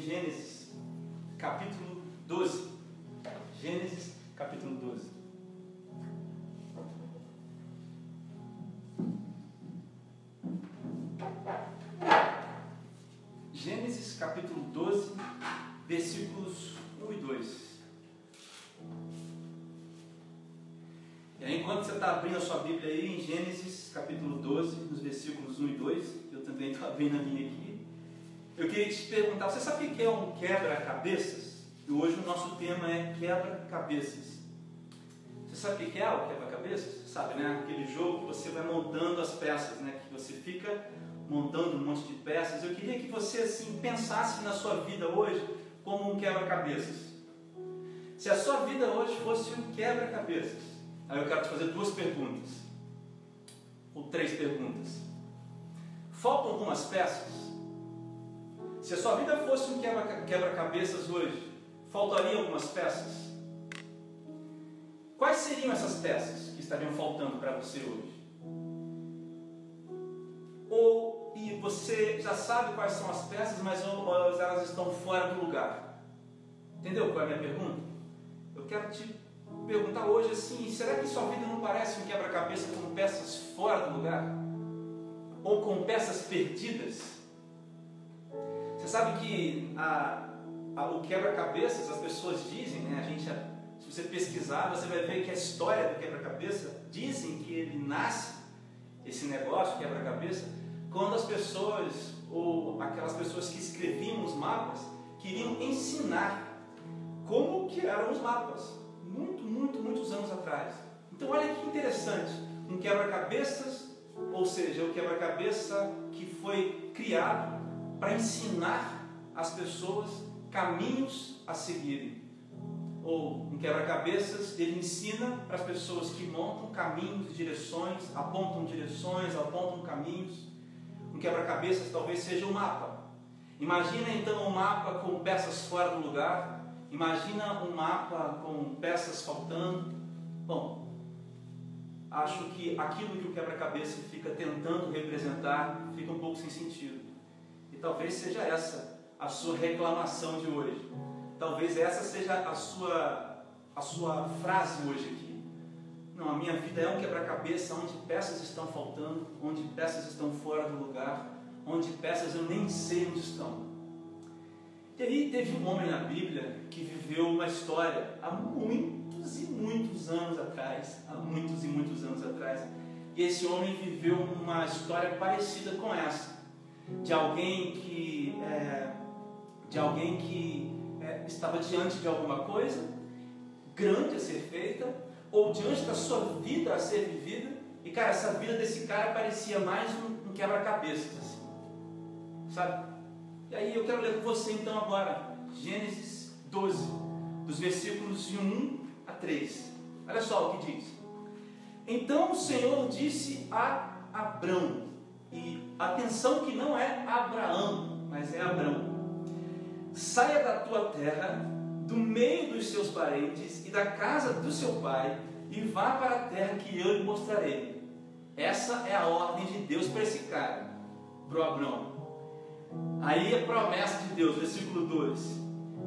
Gênesis, capítulo 12. Gênesis, capítulo 12. Gênesis, capítulo 12, versículos 1 e 2. E aí, enquanto você está abrindo a sua Bíblia aí em Gênesis, capítulo 12, nos versículos 1 e 2, eu também estou abrindo a minha aqui. Eu queria te perguntar, você sabe o que é um quebra-cabeças? E hoje o nosso tema é quebra-cabeças. Você sabe o que é o quebra-cabeças? Sabe, né? Aquele jogo que você vai montando as peças, né? Que você fica montando um monte de peças. Eu queria que você assim pensasse na sua vida hoje como um quebra-cabeças. Se a sua vida hoje fosse um quebra-cabeças, aí eu quero te fazer duas perguntas, ou três perguntas. Faltam algumas peças? Se a sua vida fosse um quebra-cabeças hoje, faltariam algumas peças? Quais seriam essas peças que estariam faltando para você hoje? Ou e você já sabe quais são as peças, mas elas estão fora do lugar? Entendeu qual é a minha pergunta? Eu quero te perguntar hoje assim: será que sua vida não parece um quebra-cabeça com peças fora do lugar? Ou com peças perdidas? Sabe que a, a, o quebra-cabeças, as pessoas dizem, né? A gente, se você pesquisar, você vai ver que a história do quebra-cabeça dizem que ele nasce esse negócio quebra-cabeça quando as pessoas ou aquelas pessoas que escreviam os mapas queriam ensinar como que eram os mapas muito, muito, muitos anos atrás. Então olha que interessante, um quebra-cabeças, ou seja, o quebra-cabeça que foi criado para ensinar as pessoas caminhos a seguirem. Ou um quebra-cabeças, ele ensina para as pessoas que montam caminhos, direções, apontam direções, apontam caminhos. Um quebra-cabeças talvez seja um mapa. Imagina então um mapa com peças fora do lugar. Imagina um mapa com peças faltando. Bom, acho que aquilo que o quebra-cabeça fica tentando representar fica um pouco sem sentido. Talvez seja essa a sua reclamação de hoje. Talvez essa seja a sua, a sua frase hoje aqui. Não, a minha vida é um quebra-cabeça onde peças estão faltando, onde peças estão fora do lugar, onde peças eu nem sei onde estão. E aí teve um homem na Bíblia que viveu uma história há muitos e muitos anos atrás, há muitos e muitos anos atrás. E esse homem viveu uma história parecida com essa, de alguém que é, de alguém que é, estava diante de alguma coisa grande a ser feita, ou diante da sua vida a ser vivida, e cara, essa vida desse cara parecia mais um, um quebra-cabeças, assim, sabe? E aí eu quero ler com você então agora, Gênesis 12, dos versículos de 1 a 3. Olha só o que diz. Então o Senhor disse a Abrão, atenção que não é Abraão, mas é Abrão saia da tua terra, do meio dos seus parentes e da casa do seu pai, e vá para a terra que eu lhe mostrarei. Essa é a ordem de Deus para esse cara, para o Abraão. Aí a promessa de Deus, versículo 2: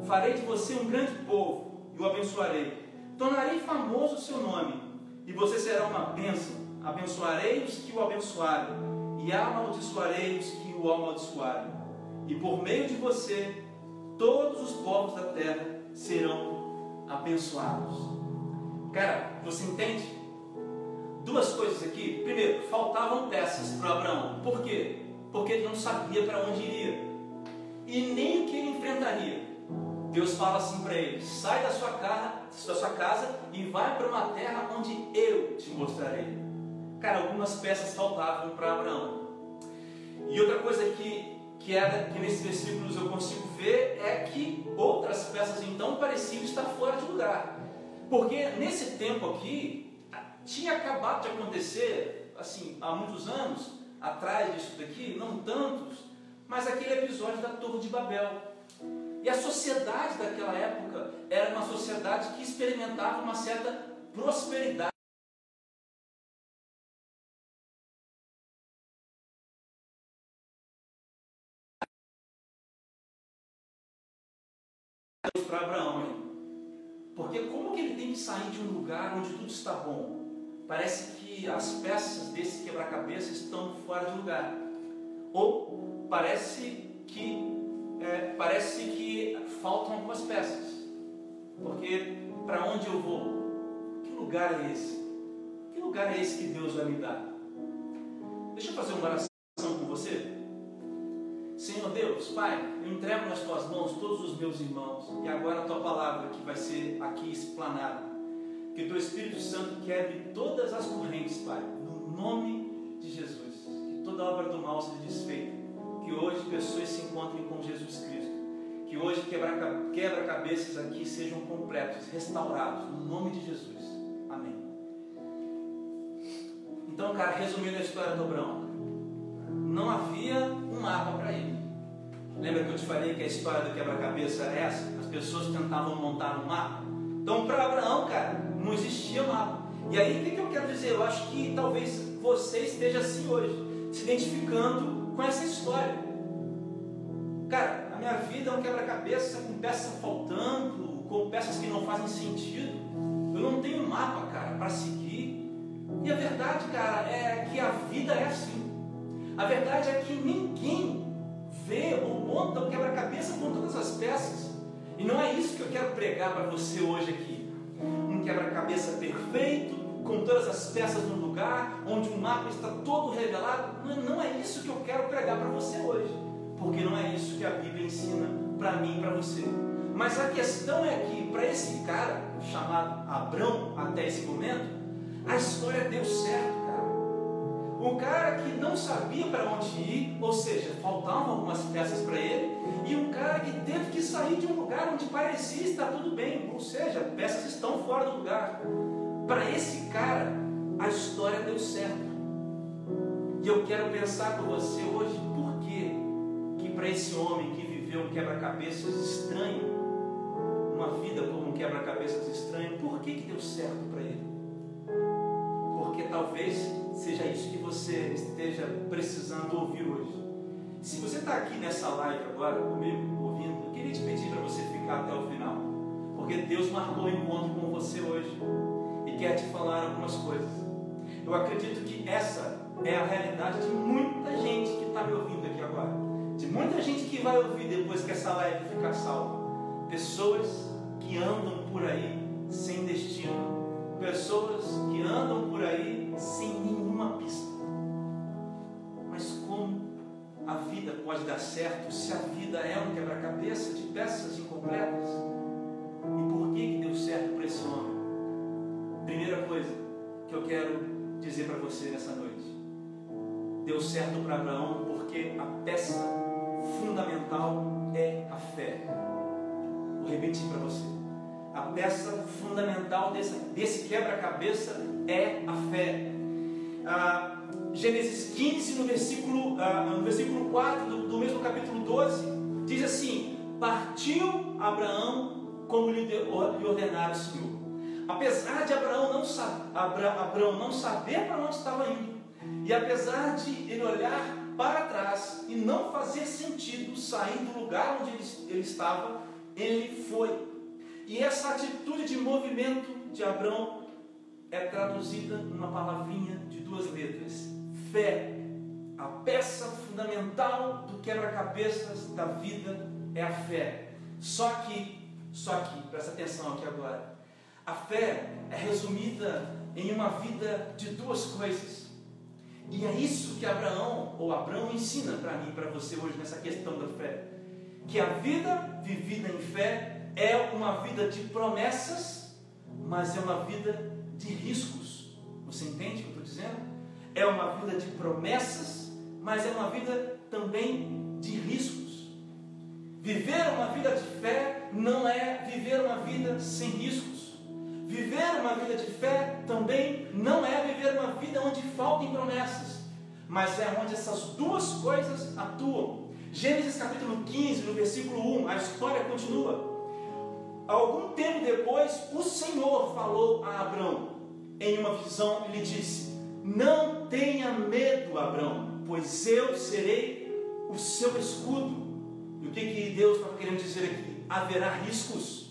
Farei de você um grande povo e o abençoarei. Tornarei famoso o seu nome, e você será uma bênção. Abençoarei os que o abençoarem, e amaldiçoarei os que o amaldiçoarem. E por meio de você todos os povos da terra serão abençoados. Cara, você entende? Duas coisas aqui. Primeiro, faltavam peças para Abraão. Por quê? Porque ele não sabia para onde iria e nem o que ele enfrentaria. Deus fala assim para ele: sai da sua, casa, da sua casa e vai para uma terra onde eu te mostrarei. Cara, algumas peças faltavam para Abraão. E outra coisa que que, é, que nesses versículos eu consigo ver é que outras peças então pareciam estar fora de lugar. Porque nesse tempo aqui, tinha acabado de acontecer, assim, há muitos anos atrás disso daqui, não tantos, mas aquele episódio da Torre de Babel. E a sociedade daquela época era uma sociedade que experimentava uma certa prosperidade. Para Abraão, hein? Porque como que ele tem que sair de um lugar onde tudo está bom? Parece que as peças desse quebra-cabeça estão fora de lugar. Ou parece que é, parece que faltam algumas peças. Porque para onde eu vou? Que lugar é esse? Que lugar é esse que Deus vai me dar? Deixa eu fazer uma oração com você. Senhor Deus, Pai, eu entrego nas tuas mãos todos os meus irmãos e agora a tua palavra que vai ser aqui explanada. Que o teu Espírito Santo quebre todas as correntes, Pai, no nome de Jesus. Que toda obra do mal seja desfeita. Que hoje pessoas se encontrem com Jesus Cristo. Que hoje quebra-cabeças aqui sejam completos, restaurados, no nome de Jesus. Amém. Então, cara, resumindo a história do Abraão, não havia um mapa para ele. Lembra que eu te falei que a história do quebra-cabeça era essa? As pessoas tentavam montar um mapa. Então, para Abraão, cara, não existia mapa. E aí, o que, que eu quero dizer? Eu acho que talvez você esteja assim hoje, se identificando com essa história. Cara, a minha vida é um quebra-cabeça com peças faltando, com peças que não fazem sentido. Eu não tenho mapa, cara, para seguir. E a verdade, cara, é que a vida é assim. A verdade é que ninguém vê ou monta o quebra-cabeça com todas as peças. E não é isso que eu quero pregar para você hoje aqui. Um quebra-cabeça perfeito, com todas as peças no lugar, onde o mapa está todo revelado. Não, é isso que eu quero pregar para você hoje. Porque não é isso que a Bíblia ensina para mim e para você. Mas a questão é que, para esse cara, chamado Abrão, até esse momento, a história deu certo. Um cara que não sabia para onde ir, ou seja, faltavam algumas peças para ele, e um cara que teve que sair de um lugar onde parecia estar tudo bem, ou seja, peças estão fora do lugar. Para esse cara, a história deu certo. E eu quero pensar com você hoje por que que para esse homem que viveu um quebra-cabeças estranho, uma vida como um quebra-cabeças estranho, por que que deu certo para ele? Talvez seja isso que você esteja precisando ouvir hoje. Se você está aqui nessa live agora comigo, ouvindo, eu queria te pedir para você ficar até o final, porque Deus marcou o encontro com você hoje e quer te falar algumas coisas. Eu acredito que essa é a realidade de muita gente que está me ouvindo aqui agora, de muita gente que vai ouvir depois que essa live ficar salva. Pessoas que andam por aí sem destino, pessoas que andam por aí sem nenhum uma pista. Mas como a vida pode dar certo se a vida é um quebra-cabeça de peças incompletas? E por que, que deu certo para esse homem? Primeira coisa que eu quero dizer para você nessa noite: deu certo para Abraão porque a peça fundamental é a fé. Vou repetir para você. A peça fundamental desse, desse quebra-cabeça é a fé ah, Gênesis 15, no versículo, ah, no versículo 4 do, do, mesmo capítulo 12, diz assim: Partiu Abraão como lhe, ordenara o Senhor. Apesar de Abraão não, Abra, Abraão não saber para onde estava indo, e apesar de ele olhar para trás e não fazer sentido sair do lugar onde ele, ele estava, ele foi. E essa atitude de movimento de Abraão é traduzida numa palavrinha de duas letras: fé. A peça fundamental do quebra-cabeças da vida é a fé. Só que, só que, presta atenção aqui agora. A fé é resumida em uma vida de duas coisas. E é isso que Abraão, ou Abraão, ensina para mim para você hoje nessa questão da fé. Que a vida vivida em fé é uma vida de promessas, mas é uma vida de riscos. Você entende o que eu estou dizendo? É uma vida de promessas, mas é uma vida também de riscos. Viver uma vida de fé não é viver uma vida sem riscos. Viver uma vida de fé também não é viver uma vida onde faltem promessas, mas é onde essas duas coisas atuam. Gênesis capítulo 15, no versículo 1, a história continua. Algum tempo depois, o Senhor falou a Abraão em uma visão e lhe disse: Não tenha medo, Abraão, pois eu serei o seu escudo. E o que, que Deus estava querendo dizer aqui? Haverá riscos.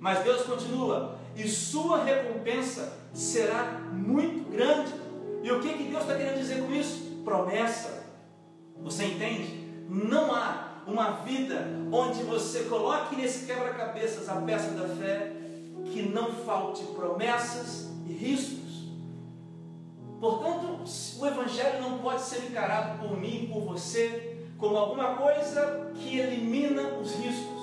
Mas Deus continua, e sua recompensa será muito grande. E o que, que Deus está querendo dizer com isso? Promessa. Você entende? Não há uma vida onde você coloque nesse quebra-cabeças a peça da fé, que não falte promessas e riscos. Portanto, o Evangelho não pode ser encarado por mim, por você, como alguma coisa que elimina os riscos,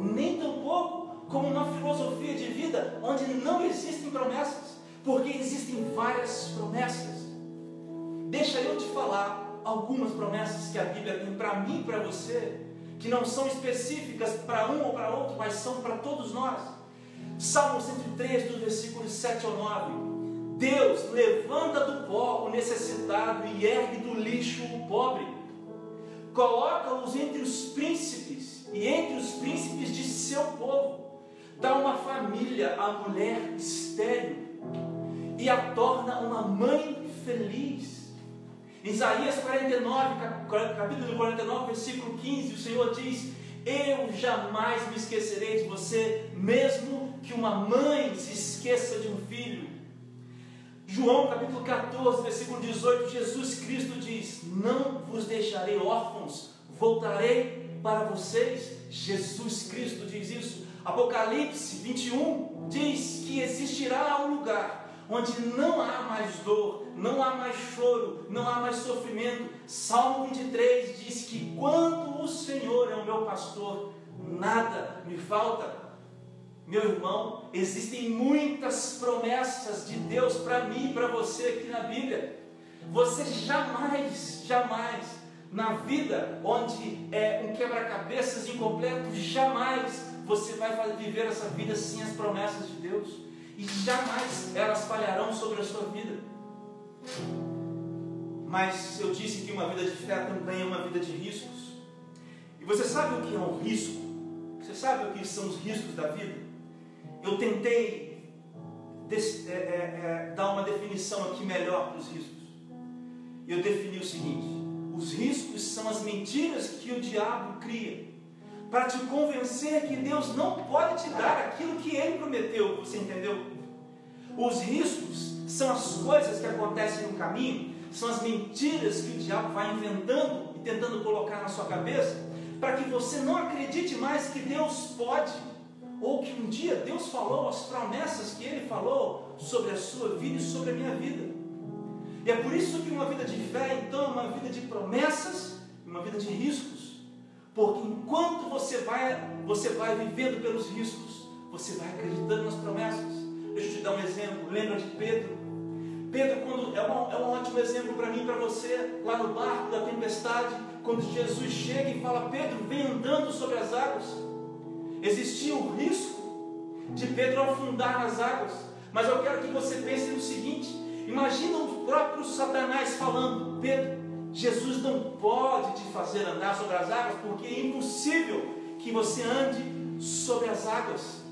nem tampouco como uma filosofia de vida onde não existem promessas, porque existem várias promessas. Deixa eu te falar algumas promessas que a Bíblia tem para mim e para você, que não são específicas para um ou para outro, mas são para todos nós. Salmo 103, do versículo 7 ao 9. Deus levanta do pó o necessitado e ergue do lixo o pobre. Coloca-os entre os príncipes e entre os príncipes de seu povo. Dá uma família à mulher estéril e a torna uma mãe feliz. Isaías 49, capítulo 49, versículo 15, o Senhor diz: Eu jamais me esquecerei de você, mesmo que uma mãe se esqueça de um filho. João capítulo 14, versículo 18, Jesus Cristo diz: Não vos deixarei órfãos, voltarei para vocês. Jesus Cristo diz isso. Apocalipse 21 diz que existirá um lugar onde não há mais dor, não há mais choro, não há mais sofrimento. Salmo 23 diz que quando o Senhor é o meu pastor, nada me falta. Meu irmão, existem muitas promessas de Deus para mim e para você aqui na Bíblia. Você jamais, jamais, na vida onde é um quebra-cabeças incompleto, jamais você vai viver essa vida sem as promessas de Deus. E jamais elas falharão sobre a sua vida. Mas eu disse que uma vida de fé também é uma vida de riscos. E você sabe o que é um risco? Você sabe o que são os riscos da vida? eu tentei des, é, é, é, dar uma definição aqui melhor para os riscos. Eu defini o seguinte: os riscos são as mentiras que o diabo cria para te convencer que Deus não pode te dar aquilo que ele prometeu. Você entendeu? Os riscos são as coisas que acontecem no caminho, são as mentiras que o diabo vai inventando e tentando colocar na sua cabeça para que você não acredite mais que Deus pode ou que um dia Deus falou as promessas que Ele falou sobre a sua vida e sobre a minha vida. E é por isso que uma vida de fé, então, é uma vida de promessas, uma vida de riscos. Porque enquanto você vai, você vai vivendo pelos riscos, você vai acreditando nas promessas. Deixa eu te dar um exemplo. Lembra de Pedro? Pedro, quando é, um, é um ótimo exemplo para mim e para você, lá no barco da tempestade, quando Jesus chega e fala: Pedro, vem andando sobre as águas existia o risco de Pedro afundar nas águas. Mas eu quero que você pense no seguinte: imagina o próprio Satanás falando, Pedro, Jesus não pode te fazer andar sobre as águas, porque é impossível que você ande sobre as águas.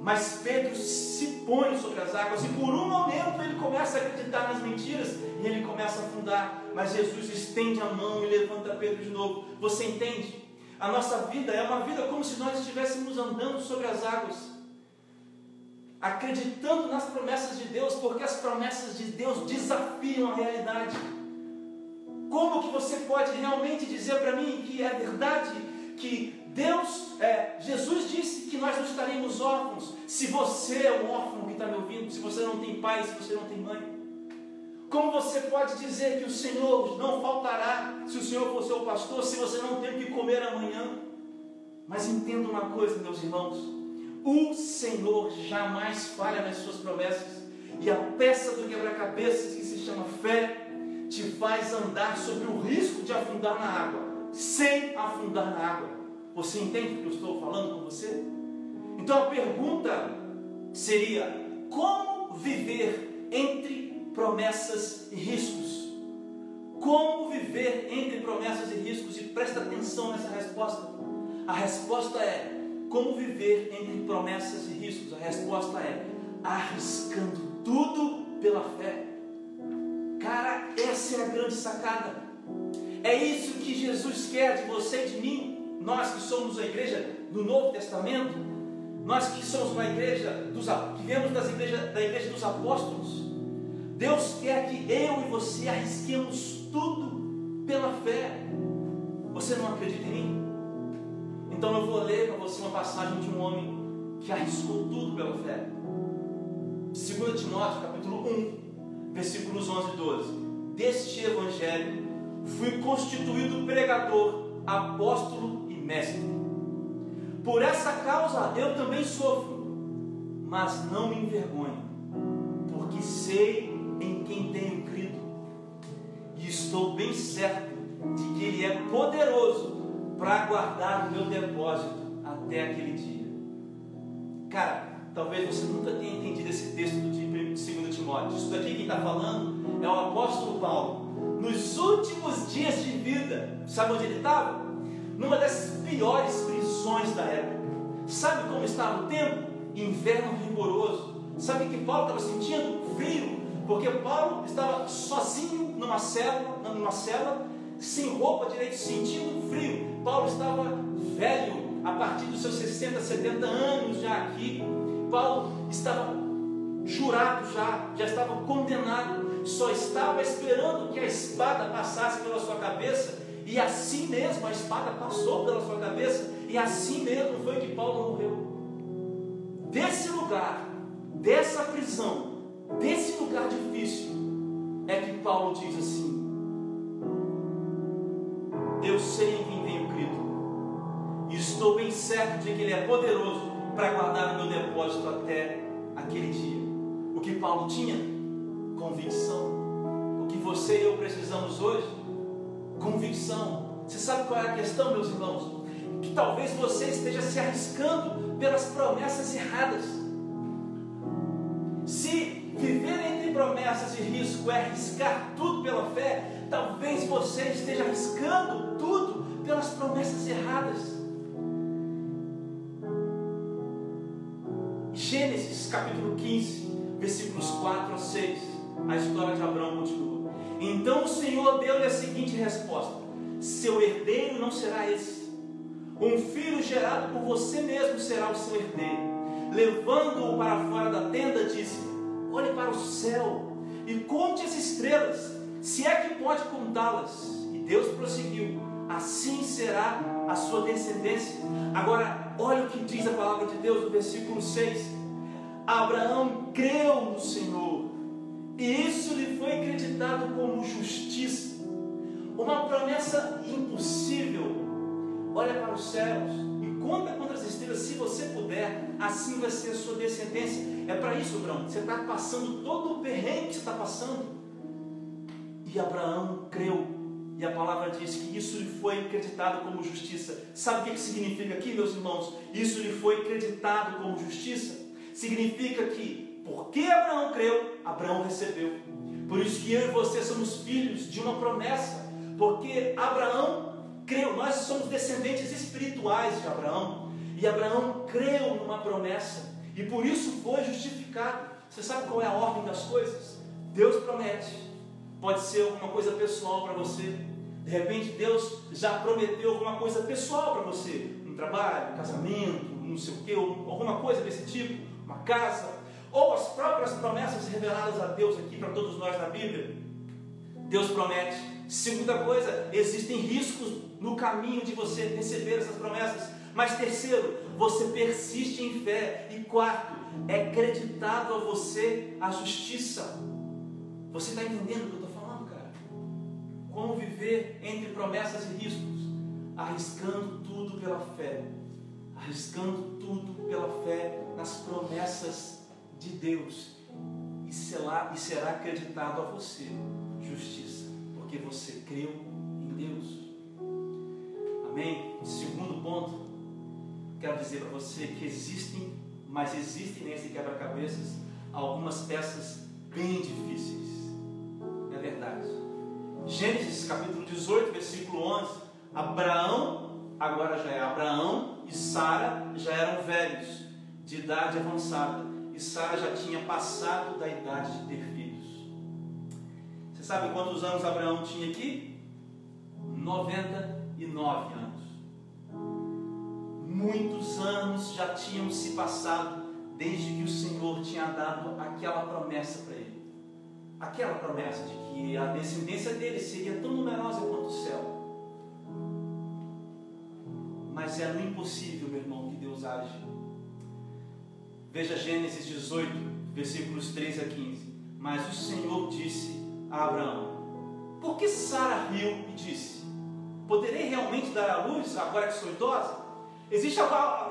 Mas Pedro se põe sobre as águas e por um momento ele começa a acreditar nas mentiras e ele começa a afundar. Mas Jesus estende a mão e levanta Pedro de novo. Você entende? A nossa vida é uma vida como se nós estivéssemos andando sobre as águas, acreditando nas promessas de Deus, porque as promessas de Deus desafiam a realidade. Como que você pode realmente dizer para mim que é verdade que Deus, é, Jesus disse que nós não estaremos órfãos, se você é um órfão que está me ouvindo, se você não tem pai, se você não tem mãe? Como você pode dizer que o Senhor não faltará se o Senhor for seu pastor, se você não tem o que comer amanhã? Mas entenda uma coisa, meus irmãos: o Senhor jamais falha nas suas promessas, e a peça do quebra-cabeças que se chama fé te faz andar sobre o risco de afundar na água, sem afundar na água. Você entende o que eu estou falando com você? Então a pergunta seria: como viver entre promessas e riscos. Como viver entre promessas e riscos? E presta atenção nessa resposta. A resposta é: como viver entre promessas e riscos? A resposta é: arriscando tudo pela fé. Cara, essa é a grande sacada. É isso que Jesus quer de você e de mim, nós que somos a igreja do Novo Testamento. nós que somos uma igreja, dos, que viemos das igreja, da igreja dos apóstolos, Deus quer que eu e você arrisquemos tudo pela fé. Você não acredita em mim? Então eu vou ler para você uma passagem de um homem que arriscou tudo pela fé. 2 Timóteo, capítulo 1, versículos 11 e 12. Deste evangelho fui constituído pregador, apóstolo e mestre. Por essa causa eu também sofro, mas não me envergonho, porque sei em quem tenho crido, e estou bem certo de que Ele é poderoso para guardar o meu depósito até aquele dia. Cara, talvez você nunca tenha entendido esse texto de 2 Timóteo. Isso daqui quem está falando é o apóstolo Paulo. Nos últimos dias de vida, sabe onde ele estava? Numa das piores prisões da época. Sabe como estava o tempo? Inverno rigoroso. Sabe o que Paulo estava sentindo? Frio. Porque Paulo estava sozinho numa cela, numa cela, sem roupa direito, sentindo frio. Paulo estava velho, a partir dos seus 60, 70 anos já aqui. Paulo estava jurado já, já estava condenado, só estava esperando que a espada passasse pela sua cabeça, e assim mesmo a espada passou pela sua cabeça, e assim mesmo foi que Paulo morreu. Desse lugar, dessa prisão, desse lugar difícil, é que Paulo diz assim: Eu sei em quem tenho crido, e estou bem certo de que Ele é poderoso para guardar o meu depósito até aquele dia. O que Paulo tinha? Convicção. O que você e eu precisamos hoje? Convicção. Você sabe qual é a questão, meus irmãos? Que talvez você esteja se arriscando pelas promessas erradas. Se viver entre promessas e risco é arriscar tudo pela fé, talvez você esteja arriscando tudo pelas promessas erradas. Gênesis capítulo 15, versículos 4 a 6, a história de Abraão continua. Então o Senhor deu-lhe a seguinte resposta: Seu herdeiro não será esse. Um filho gerado por você mesmo será o seu herdeiro. Levando-o para fora da tenda, disse: Olhe para o céu e conte as estrelas, se é que pode contá-las. E Deus prosseguiu: Assim será a sua descendência. Agora, olha o que diz a palavra de Deus no versículo 6. Abraão creu no Senhor, e isso lhe foi acreditado como justiça. Uma promessa impossível. Olha para os céus e conta contra as estrelas, se você puder, assim vai ser a sua descendência. É para isso, Abraão. Você está passando todo o perrengue que você está passando. E Abraão creu e a palavra diz que isso lhe foi acreditado como justiça. Sabe o que significa aqui, meus irmãos? Isso lhe foi acreditado como justiça. Significa que, porque Abraão creu, Abraão recebeu. Por isso que eu e você somos filhos de uma promessa. Porque Abraão creu, nós somos descendentes espirituais de Abraão. E Abraão creu numa promessa. E por isso foi justificado. Você sabe qual é a ordem das coisas? Deus promete. Pode ser alguma coisa pessoal para você. De repente Deus já prometeu alguma coisa pessoal para você, um trabalho, um casamento, não sei o que, alguma coisa desse tipo, uma casa, ou as próprias promessas reveladas a Deus aqui para todos nós na Bíblia. Deus promete. Segunda coisa, existem riscos no caminho de você receber essas promessas. Mas terceiro, você persiste em fé. E quarto, é acreditado a você a justiça. Você está entendendo o que eu estou como viver entre promessas e riscos? Arriscando tudo pela fé. Arriscando tudo pela fé nas promessas de Deus. E será, e será acreditado a você justiça, porque você creu em Deus. Amém? Segundo ponto, quero dizer para você que existem, mas existem nesse quebra-cabeças algumas peças bem difíceis. É verdade. Gênesis capítulo 18, versículo 11. Abraão, agora já é Abraão e Sara já eram velhos, de idade avançada. E Sara já tinha passado da idade de ter filhos. Você sabe quantos anos Abraão tinha aqui? 99 anos. muitos anos já tinham se passado desde que o Senhor tinha dado aquela promessa para ele. Aquela promessa de que a descendência dele seria tão numerosa quanto o céu. Mas é impossível, meu irmão, que Deus age. Veja Gênesis 18, versículos 13 a 15. Mas o Senhor disse a Abraão: Por que Sara riu e disse: Poderei realmente dar à luz agora que sou idosa? Existe,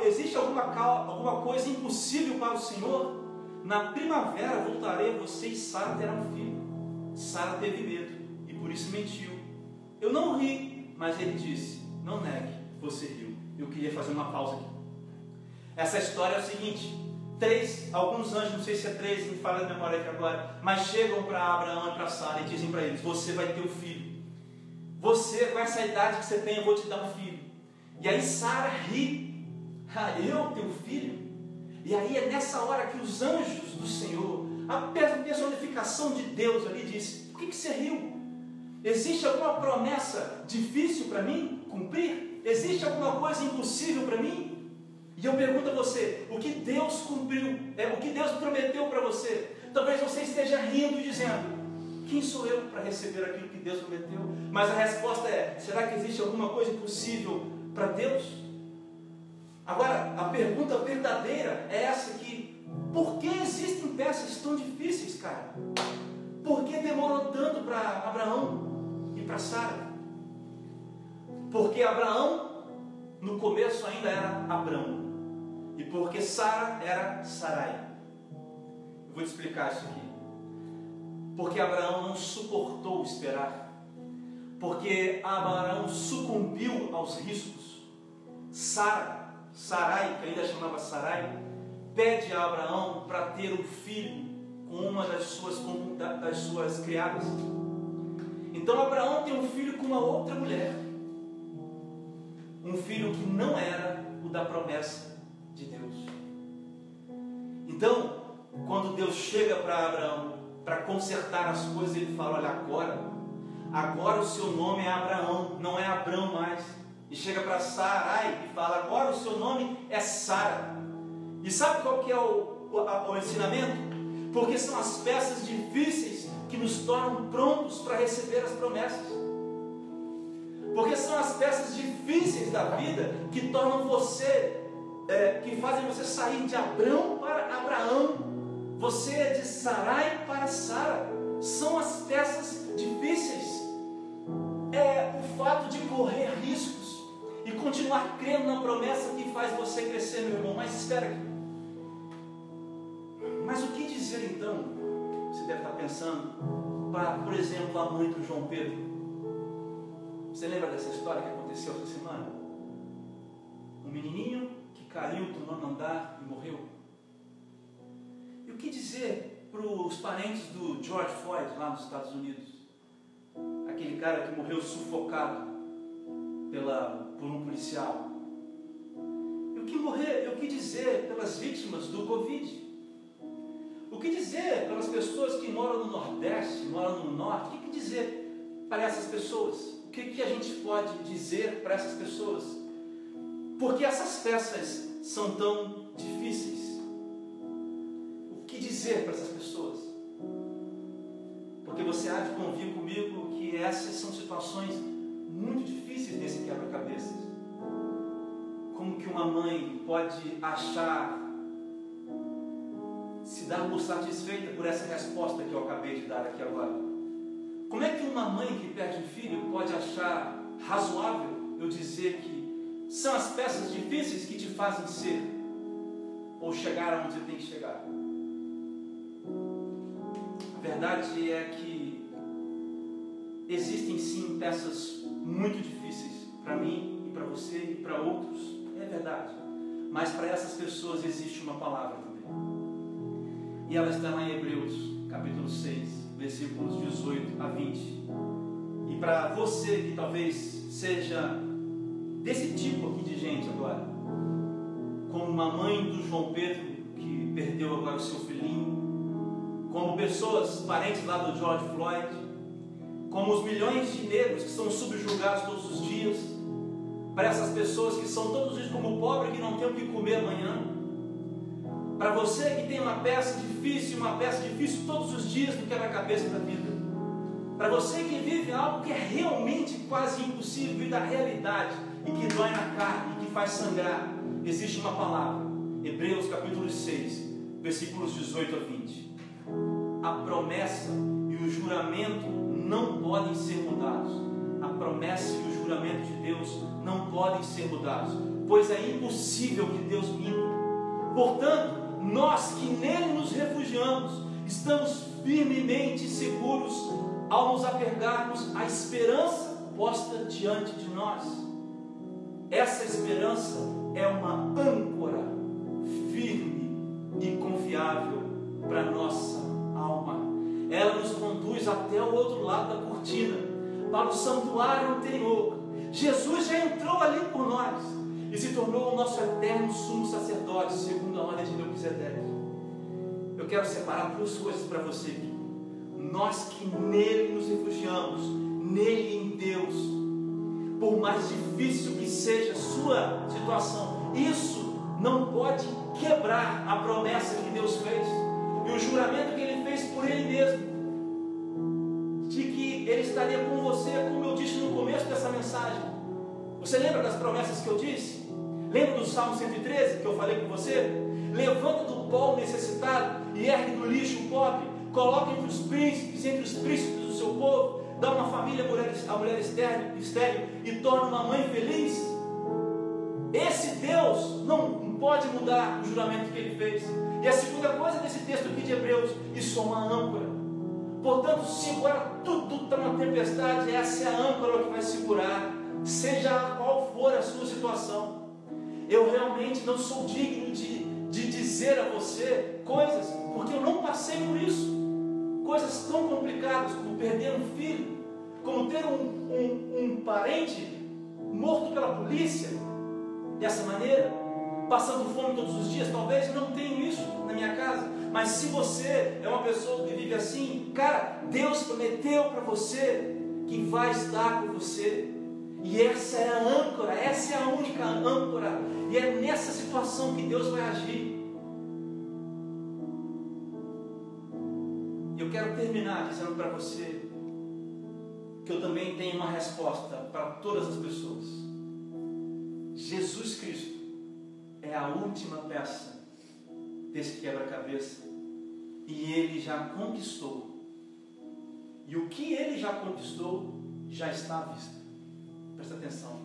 existe alguma, alguma coisa impossível para o Senhor? Na primavera voltarei a você e Sara terá um filho. Sara teve medo e por isso mentiu. Eu não ri, mas ele disse: Não negue, você riu. Eu queria fazer uma pausa aqui. Essa história é o seguinte: três, alguns anjos, não sei se é três, me fala a memória aqui agora, mas chegam para Abraão e para Sara e dizem para eles: Você vai ter um filho. Você, com essa idade que você tem, eu vou te dar um filho. E aí Sara ri. Ah, eu tenho filho? E aí é nessa hora que os anjos do Senhor, a personificação de Deus ali disse: Por que, que você riu? Existe alguma promessa difícil para mim cumprir? Existe alguma coisa impossível para mim? E eu pergunto a você: o que Deus cumpriu? É, o que Deus prometeu para você? Talvez você esteja rindo dizendo: quem sou eu para receber aquilo que Deus prometeu? Mas a resposta é: será que existe alguma coisa impossível para Deus? Agora, a pergunta verdadeira é essa aqui: por que existem peças tão difíceis, cara? Por que demorou tanto para Abraão e para Sara? Porque Abraão, no começo, ainda era Abraão, e porque Sara era Sarai. Eu vou te explicar isso aqui. Porque Abraão não suportou esperar, porque Abraão sucumbiu aos riscos. Sara, Sarai, que ainda chamava Sarai, pede a Abraão para ter um filho com uma das suas, das suas criadas. Então Abraão tem um filho com uma outra mulher. Um filho que não era o da promessa. Então, quando Deus chega para Abraão para consertar as coisas, ele fala: Olha, agora, agora o seu nome é Abraão, não é Abrão mais. E chega para Sarai e fala: Agora o seu nome é Sara. E sabe qual que é o, o, o ensinamento? Porque são as peças difíceis que nos tornam prontos para receber as promessas. Porque são as peças difíceis da vida que tornam você, é, que fazem você sair de Abrão para Abraão. Você é de Sarai para Sara. São as peças difíceis. É o fato de correr riscos e continuar crendo na promessa que faz você crescer, meu irmão. Mas espera aqui. Mas o que dizer então? Você deve estar pensando para, por exemplo, a mãe do João Pedro. Você lembra dessa história que aconteceu essa semana? Um menininho caiu do nono andar e morreu. E o que dizer para os parentes do George Floyd lá nos Estados Unidos? Aquele cara que morreu sufocado pela, por um policial. E o que morrer, o que dizer pelas vítimas do Covid? O que dizer pelas pessoas que moram no Nordeste, moram no Norte? O que dizer para essas pessoas? O que a gente pode dizer para essas pessoas? Porque essas peças são tão difíceis. O que dizer para essas pessoas? Porque você há de convir comigo que essas são situações muito difíceis desse quebra-cabeças. Como que uma mãe pode achar se dar por satisfeita por essa resposta que eu acabei de dar aqui agora. Como é que uma mãe que perde um filho pode achar razoável eu dizer que são as peças difíceis que te fazem ser ou chegar você tem que chegar? A verdade é que existem sim peças muito difíceis para mim e para você e para outros, é verdade. Mas para essas pessoas existe uma palavra e ela está lá em Hebreus, capítulo 6, versículos 18 a 20. E para você que talvez seja desse tipo aqui de gente agora, como uma mãe do João Pedro que perdeu agora o seu filhinho, como pessoas parentes lá do George Floyd, como os milhões de negros que são subjugados todos os dias, para essas pessoas que são todos os dias como pobre que não tem o que comer amanhã. Para você que tem uma peça difícil, uma peça difícil todos os dias no quebra-cabeça da vida. Para você que vive algo que é realmente quase impossível, vir da realidade e que dói na carne e que faz sangrar, existe uma palavra. Hebreus capítulo 6, versículos 18 a 20. A promessa e o juramento não podem ser mudados. A promessa e o juramento de Deus não podem ser mudados, pois é impossível que Deus minta. Portanto, nós que nele nos refugiamos, estamos firmemente seguros ao nos apegarmos à esperança posta diante de nós. Essa esperança é uma âncora firme e confiável para nossa alma. Ela nos conduz até o outro lado da cortina, para o santuário anterior. Jesus já entrou ali por nós e se tornou o nosso eterno sumo sacerdote, segundo a ordem de Melquisedeque. Eu quero separar duas coisas para você aqui nós que nele nos refugiamos, nele em Deus, por mais difícil que seja a sua situação, isso não pode quebrar a promessa que Deus fez e o juramento que ele fez por ele mesmo, de que ele estaria com você, como eu disse no começo dessa mensagem. Você lembra das promessas que eu disse? Lembra do Salmo 113 que eu falei com você? Levanta do pó necessitado e ergue do lixo o pobre coloca entre os príncipes, entre os príncipes do seu povo, dá uma família à mulher, à mulher estéril, e torna uma mãe feliz. Esse Deus não pode mudar o juramento que ele fez. E a segunda coisa desse texto aqui de Hebreus, isso é uma âncora. Portanto, se agora tudo está uma tempestade, essa é a âncora que vai segurar, seja qual for a sua situação. Eu realmente não sou digno de, de dizer a você coisas, porque eu não passei por isso coisas tão complicadas como perder um filho, como ter um, um, um parente morto pela polícia, dessa maneira, passando fome todos os dias. Talvez não tenha isso na minha casa, mas se você é uma pessoa que vive assim, cara, Deus prometeu para você que vai estar com você. E essa é a âncora, essa é a única âncora. E é nessa situação que Deus vai agir. Quero terminar dizendo para você que eu também tenho uma resposta para todas as pessoas. Jesus Cristo é a última peça desse quebra-cabeça e ele já conquistou. E o que ele já conquistou já está à vista. Presta atenção.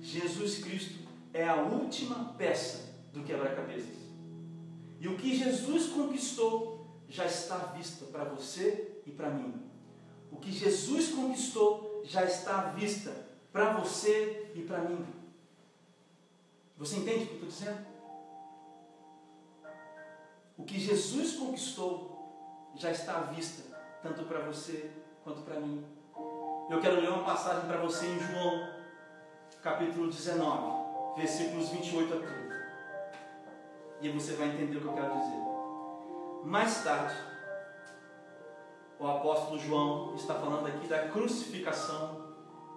Jesus Cristo é a última peça do quebra-cabeças. E o que Jesus conquistou já está vista para você e para mim. O que Jesus conquistou já está vista para você e para mim. Você entende o que eu estou dizendo? O que Jesus conquistou já está à vista, tanto para você quanto para mim. Eu quero ler uma passagem para você em João, capítulo 19, versículos 28 a 30. E você vai entender o que eu quero dizer. Mais tarde, o apóstolo João está falando aqui da crucificação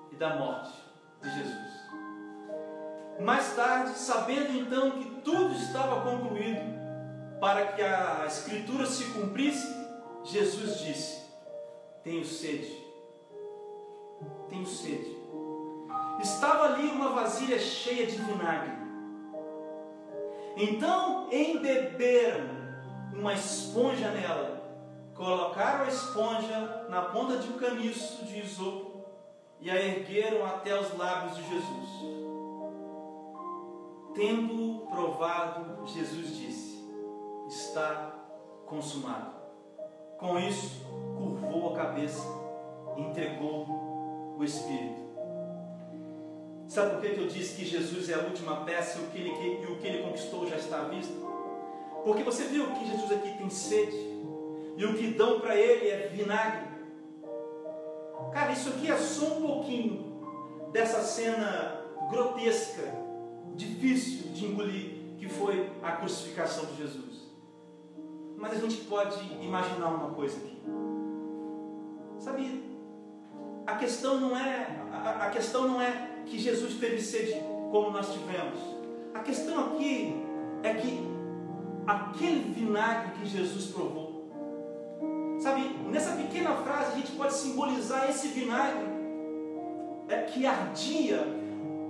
e da morte de Jesus. Mais tarde, sabendo então que tudo estava concluído, para que a Escritura se cumprisse, Jesus disse: Tenho sede. Tenho sede. Estava ali uma vasilha cheia de vinagre. Então embeberam uma esponja nela, colocaram a esponja na ponta de um caniço de isopo e a ergueram até os lábios de Jesus. Tendo provado, Jesus disse: Está consumado. Com isso, curvou a cabeça e entregou o Espírito. Sabe por que eu disse que Jesus é a última peça e o que ele, e o que ele conquistou já está à vista? Porque você viu que Jesus aqui tem sede. E o que dão para ele é vinagre. Cara, isso aqui é só um pouquinho dessa cena grotesca, difícil de engolir, que foi a crucificação de Jesus. Mas a gente pode imaginar uma coisa aqui. Sabe, a questão não é a, a questão não é que Jesus teve sede como nós tivemos. A questão aqui é que aquele vinagre que Jesus provou, sabe, nessa pequena frase a gente pode simbolizar esse vinagre é, que ardia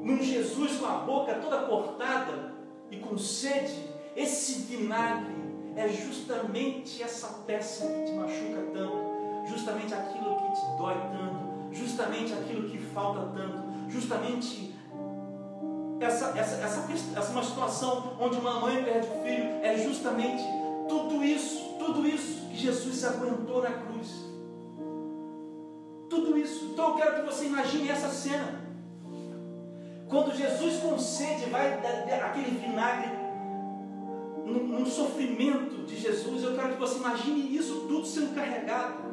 num Jesus com a boca toda cortada e com sede. Esse vinagre é justamente essa peça que te machuca tanto, justamente aquilo que te dói tanto, justamente aquilo que falta tanto, justamente essa, essa, essa, essa uma situação onde uma mãe perde o filho, é justamente tudo isso, tudo isso que Jesus aguentou na cruz. Tudo isso. Então eu quero que você imagine essa cena. Quando Jesus com sede vai aquele vinagre num, sofrimento de Jesus, eu quero que você imagine isso tudo sendo carregado.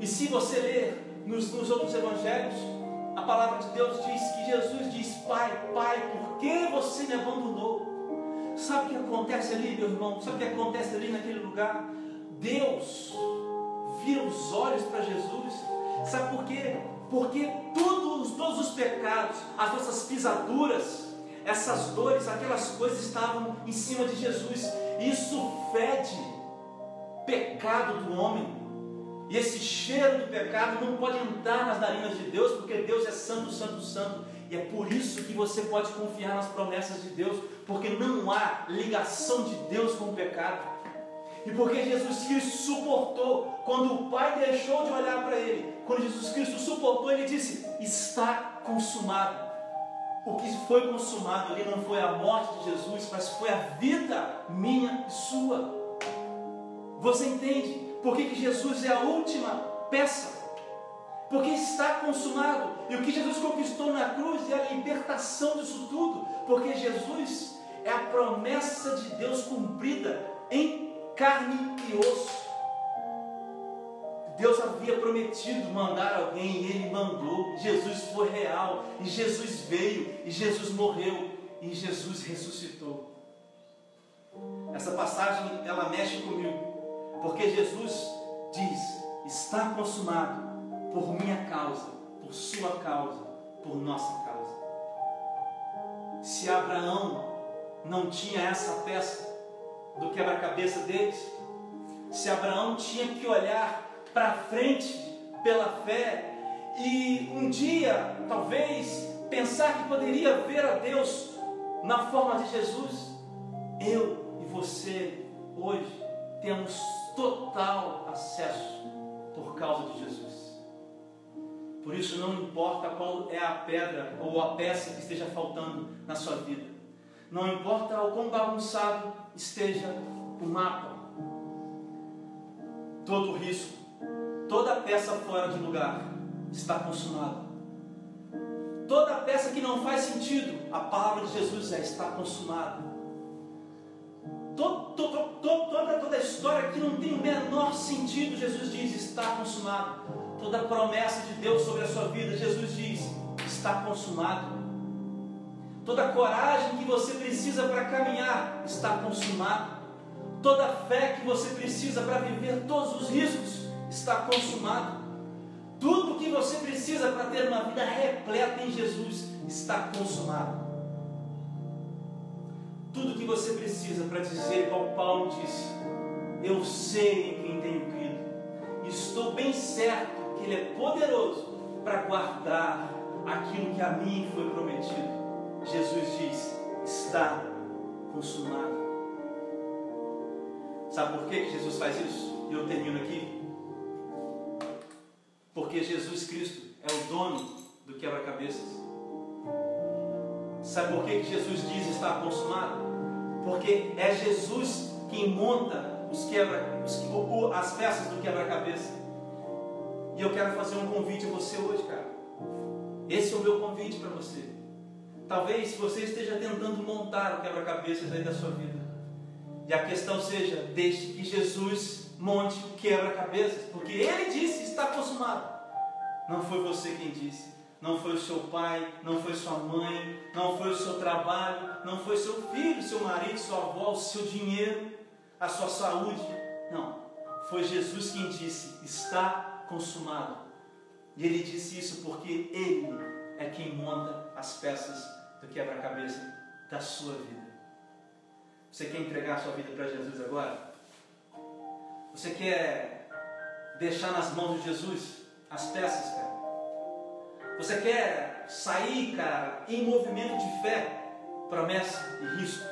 E se você ler nos, nos outros evangelhos, a palavra de Deus diz que Jesus diz: Pai, Pai, por que você me abandonou? Sabe o que acontece ali, meu irmão? Sabe o que acontece ali naquele lugar? Deus vira os olhos para Jesus. Sabe por quê? Porque todos, todos os pecados, as nossas pisaduras, essas dores, aquelas coisas estavam em cima de Jesus. Isso fede pecado do homem. E esse cheiro do pecado não pode entrar nas narinas de Deus, porque Deus é santo, santo, santo. E é por isso que você pode confiar nas promessas de Deus, porque não há ligação de Deus com o pecado. E porque Jesus Cristo suportou, quando o Pai deixou de olhar para ele, quando Jesus Cristo suportou, ele disse: Está consumado. O que foi consumado ali não foi a morte de Jesus, mas foi a vida minha e sua. Você entende? Por que, que Jesus é a última peça? Porque está consumado. E o que Jesus conquistou na cruz é a libertação disso tudo. Porque Jesus é a promessa de Deus cumprida em carne e osso. Deus havia prometido mandar alguém e ele mandou. Jesus foi real e Jesus veio e Jesus morreu e Jesus ressuscitou. Essa passagem ela mexe comigo porque Jesus diz: está consumado por minha causa, por sua causa, por nossa causa. Se Abraão não tinha essa peça do quebra-cabeça deles, se Abraão tinha que olhar para frente pela fé e um dia, talvez, pensar que poderia ver a Deus na forma de Jesus, eu e você hoje temos total acesso por causa de Jesus. Por isso, não importa qual é a pedra ou a peça que esteja faltando na sua vida, não importa o quão bagunçado esteja o mapa, todo o risco, toda peça fora de lugar está consumada. Toda peça que não faz sentido, a palavra de Jesus é está consumada todo, todo, toda, toda a história que não tem o menor sentido, Jesus diz: está consumado. Toda a promessa de Deus sobre a sua vida, Jesus diz: está consumado. Toda a coragem que você precisa para caminhar está consumado. Toda a fé que você precisa para viver todos os riscos está consumado. Tudo que você precisa para ter uma vida repleta em Jesus está consumado tudo que você precisa para dizer, como Paulo disse: Eu sei em quem tenho crido, estou bem certo que Ele é poderoso para guardar aquilo que a mim foi prometido. Jesus diz: Está consumado. Sabe por que Jesus faz isso? E eu termino aqui. Porque Jesus Cristo é o dono do quebra-cabeças. Sabe por que Jesus diz estar consumado? Porque é Jesus quem monta os quebra, os, as peças do quebra-cabeça. E eu quero fazer um convite a você hoje, cara. Esse é o meu convite para você. Talvez você esteja tentando montar o quebra-cabeças aí da sua vida. E a questão seja: deixe que Jesus monte o quebra-cabeças, porque Ele disse está consumado. Não foi você quem disse não foi o seu pai, não foi sua mãe, não foi o seu trabalho, não foi seu filho, seu marido, sua avó, o seu dinheiro, a sua saúde. Não, foi Jesus quem disse: está consumado. E ele disse isso porque ele é quem monta as peças do quebra-cabeça da sua vida. Você quer entregar a sua vida para Jesus agora? Você quer deixar nas mãos de Jesus as peças, cara? Você quer sair, cara, em movimento de fé, promessa e risco?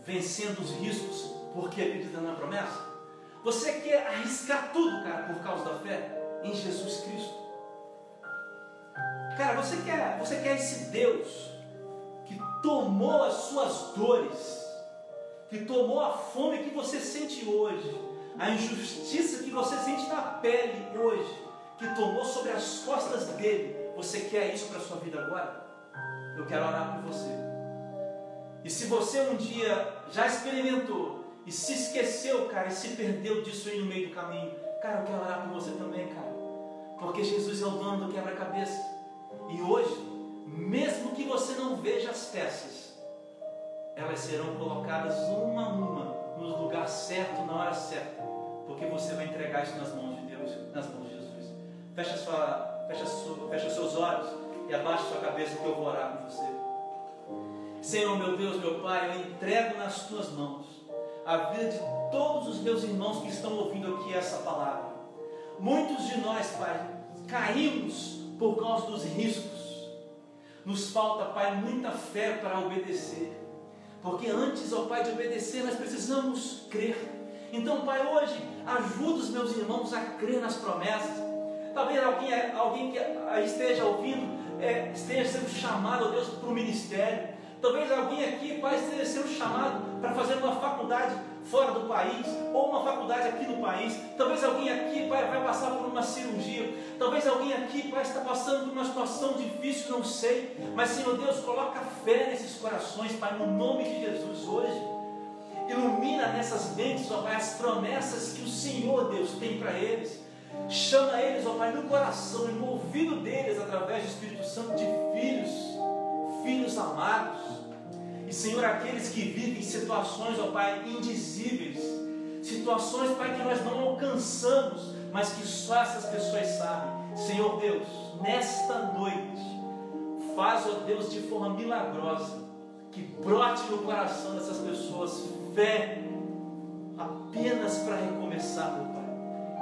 Vencendo os riscos porque acredita na promessa? Você quer arriscar tudo, cara, por causa da fé em Jesus Cristo? Cara, você quer, você quer esse Deus que tomou as suas dores, que tomou a fome que você sente hoje, a injustiça que você sente na pele hoje, que tomou sobre as costas dele. Você quer isso para a sua vida agora? Eu quero orar por você. E se você um dia já experimentou e se esqueceu, cara, e se perdeu disso aí no meio do caminho, cara, eu quero orar por você também, cara. Porque Jesus é o dono do quebra-cabeça. E hoje, mesmo que você não veja as peças, elas serão colocadas uma a uma no lugar certo, na hora certa. Porque você vai entregar isso nas mãos de Deus, nas mãos. Fecha, sua, fecha, sua, fecha seus olhos e abaixa sua cabeça que eu vou orar com você. Senhor, meu Deus, meu Pai, eu entrego nas tuas mãos a vida de todos os meus irmãos que estão ouvindo aqui essa palavra. Muitos de nós, Pai, caímos por causa dos riscos. Nos falta, Pai, muita fé para obedecer. Porque antes, ó Pai, de obedecer, nós precisamos crer. Então, Pai, hoje ajuda os meus irmãos a crer nas promessas. Talvez alguém, alguém que esteja ouvindo, é, esteja sendo chamado, ó Deus, para o ministério. Talvez alguém aqui, Pai, esteja sendo chamado para fazer uma faculdade fora do país, ou uma faculdade aqui no país. Talvez alguém aqui, Pai, vai passar por uma cirurgia. Talvez alguém aqui, Pai, está passando por uma situação difícil, não sei. Mas, Senhor Deus, coloca fé nesses corações, Pai, no nome de Jesus hoje. Ilumina nessas mentes, ó Pai, as promessas que o Senhor Deus tem para eles. Chama eles, ó Pai, no coração e no ouvido deles, através do Espírito Santo, de filhos, filhos amados. E Senhor, aqueles que vivem situações, ó Pai, indizíveis, situações, Pai, que nós não alcançamos, mas que só essas pessoas sabem. Senhor Deus, nesta noite, faz, ó Deus, de forma milagrosa, que brote no coração dessas pessoas fé apenas para recomeçar, meu Pai.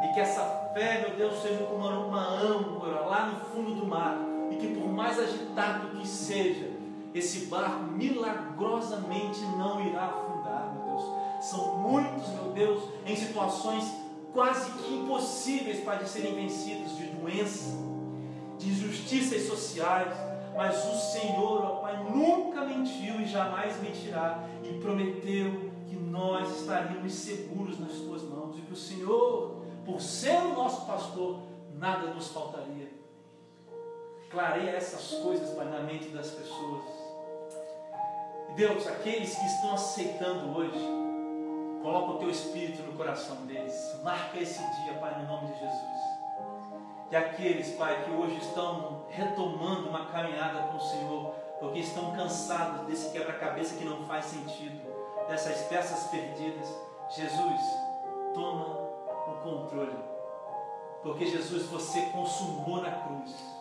E que essa fé, meu Deus, seja como uma âncora lá no fundo do mar. E que por mais agitado que seja, esse barco milagrosamente não irá afundar, meu Deus. São muitos, meu Deus, em situações quase que impossíveis para serem vencidos de doença, de injustiças sociais, mas o Senhor, ó Pai, nunca mentiu e jamais mentirá e prometeu que nós estaríamos seguros nas tuas mãos e que o Senhor, por ser o nosso pastor, nada nos faltaria. Clareia essas coisas, na mente das pessoas Deus, aqueles que estão aceitando hoje, coloca o teu espírito no coração deles. Marca esse dia, Pai, no nome de Jesus. E aqueles, Pai, que hoje estão retomando uma caminhada com o Senhor, porque estão cansados desse quebra-cabeça que não faz sentido, dessas peças perdidas. Jesus, toma controle. Porque Jesus, você consumou na cruz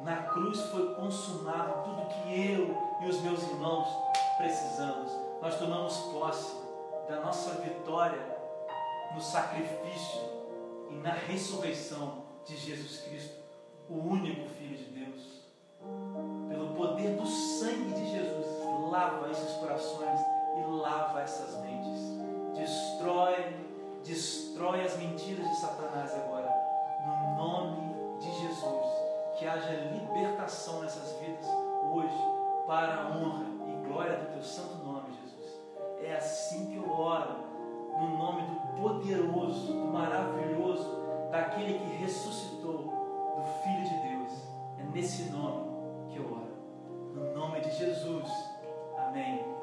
na cruz foi consumado tudo que eu e os meus irmãos precisamos. Nós tomamos posse da nossa vitória no sacrifício e na ressurreição de Jesus Cristo, o único Filho de Deus. Pelo poder do sangue de Jesus, lava esses corações e lava essas mentes. Destrói, Destrói as mentiras de Satanás agora. No nome de Jesus. Que haja libertação nessas vidas hoje, para a honra e glória do teu santo nome, Jesus. É assim que eu oro, no nome do poderoso, do maravilhoso, daquele que ressuscitou, do Filho de Deus. É nesse nome que eu oro. No nome de Jesus. Amém.